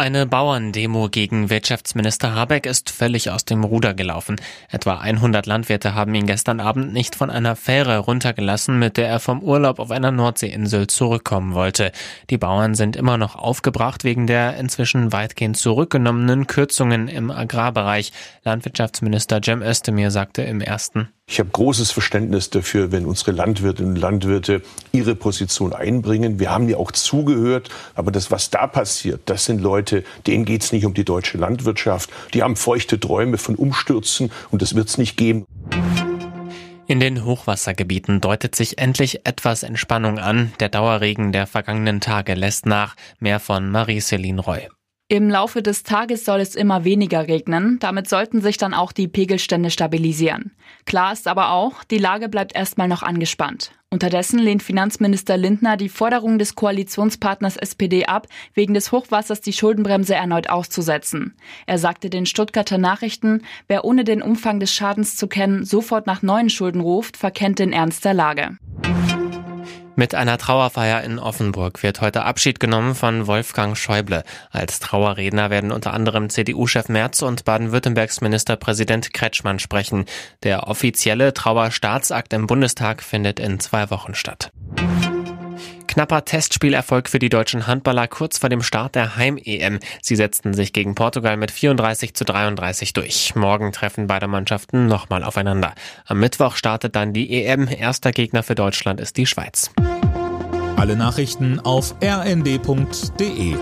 Eine Bauerndemo gegen Wirtschaftsminister Habeck ist völlig aus dem Ruder gelaufen. Etwa 100 Landwirte haben ihn gestern Abend nicht von einer Fähre runtergelassen, mit der er vom Urlaub auf einer Nordseeinsel zurückkommen wollte. Die Bauern sind immer noch aufgebracht wegen der inzwischen weitgehend zurückgenommenen Kürzungen im Agrarbereich. Landwirtschaftsminister Cem Özdemir sagte im ersten ich habe großes Verständnis dafür, wenn unsere Landwirtinnen und Landwirte ihre Position einbringen. Wir haben ja auch zugehört, aber das, was da passiert, das sind Leute, denen geht es nicht um die deutsche Landwirtschaft. Die haben feuchte Träume von Umstürzen und das wird es nicht geben. In den Hochwassergebieten deutet sich endlich etwas Entspannung an. Der Dauerregen der vergangenen Tage lässt nach. Mehr von Marie-Céline Roy. Im Laufe des Tages soll es immer weniger regnen, damit sollten sich dann auch die Pegelstände stabilisieren. Klar ist aber auch, die Lage bleibt erstmal noch angespannt. Unterdessen lehnt Finanzminister Lindner die Forderung des Koalitionspartners SPD ab, wegen des Hochwassers die Schuldenbremse erneut auszusetzen. Er sagte den Stuttgarter Nachrichten, wer ohne den Umfang des Schadens zu kennen sofort nach neuen Schulden ruft, verkennt den Ernst der Lage. Mit einer Trauerfeier in Offenburg wird heute Abschied genommen von Wolfgang Schäuble. Als Trauerredner werden unter anderem CDU-Chef Merz und Baden-Württembergs Ministerpräsident Kretschmann sprechen. Der offizielle Trauerstaatsakt im Bundestag findet in zwei Wochen statt. Knapper Testspielerfolg für die deutschen Handballer kurz vor dem Start der Heim-EM. Sie setzten sich gegen Portugal mit 34 zu 33 durch. Morgen treffen beide Mannschaften nochmal aufeinander. Am Mittwoch startet dann die EM. Erster Gegner für Deutschland ist die Schweiz. Alle Nachrichten auf rnd.de